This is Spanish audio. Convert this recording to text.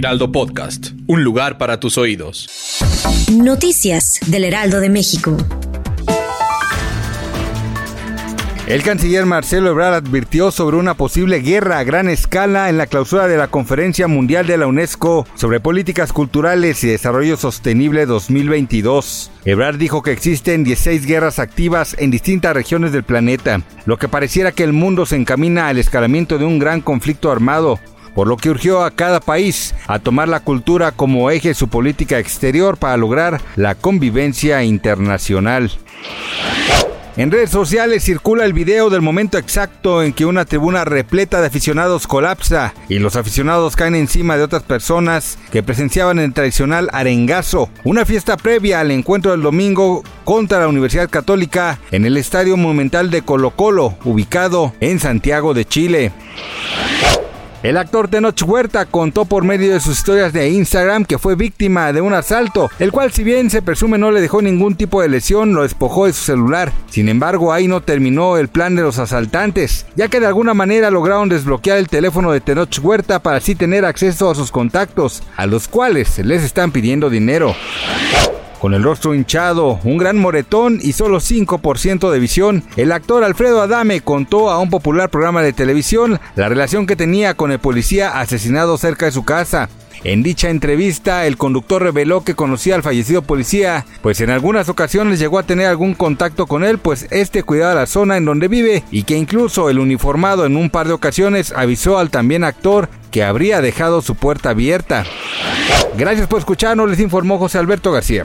Heraldo Podcast, un lugar para tus oídos. Noticias del Heraldo de México. El canciller Marcelo Ebrard advirtió sobre una posible guerra a gran escala en la clausura de la Conferencia Mundial de la UNESCO sobre Políticas Culturales y Desarrollo Sostenible 2022. Ebrard dijo que existen 16 guerras activas en distintas regiones del planeta, lo que pareciera que el mundo se encamina al escalamiento de un gran conflicto armado, por lo que urgió a cada país a tomar la cultura como eje de su política exterior para lograr la convivencia internacional. En redes sociales circula el video del momento exacto en que una tribuna repleta de aficionados colapsa y los aficionados caen encima de otras personas que presenciaban el tradicional arengazo, una fiesta previa al encuentro del domingo contra la Universidad Católica en el Estadio Monumental de Colo Colo, ubicado en Santiago de Chile. El actor Tenoch Huerta contó por medio de sus historias de Instagram que fue víctima de un asalto, el cual si bien se presume no le dejó ningún tipo de lesión, lo despojó de su celular. Sin embargo, ahí no terminó el plan de los asaltantes, ya que de alguna manera lograron desbloquear el teléfono de Tenoch Huerta para así tener acceso a sus contactos, a los cuales les están pidiendo dinero. Con el rostro hinchado, un gran moretón y solo 5% de visión, el actor Alfredo Adame contó a un popular programa de televisión la relación que tenía con el policía asesinado cerca de su casa. En dicha entrevista, el conductor reveló que conocía al fallecido policía, pues en algunas ocasiones llegó a tener algún contacto con él, pues este cuidaba la zona en donde vive y que incluso el uniformado en un par de ocasiones avisó al también actor que habría dejado su puerta abierta. Gracias por escucharnos, les informó José Alberto García.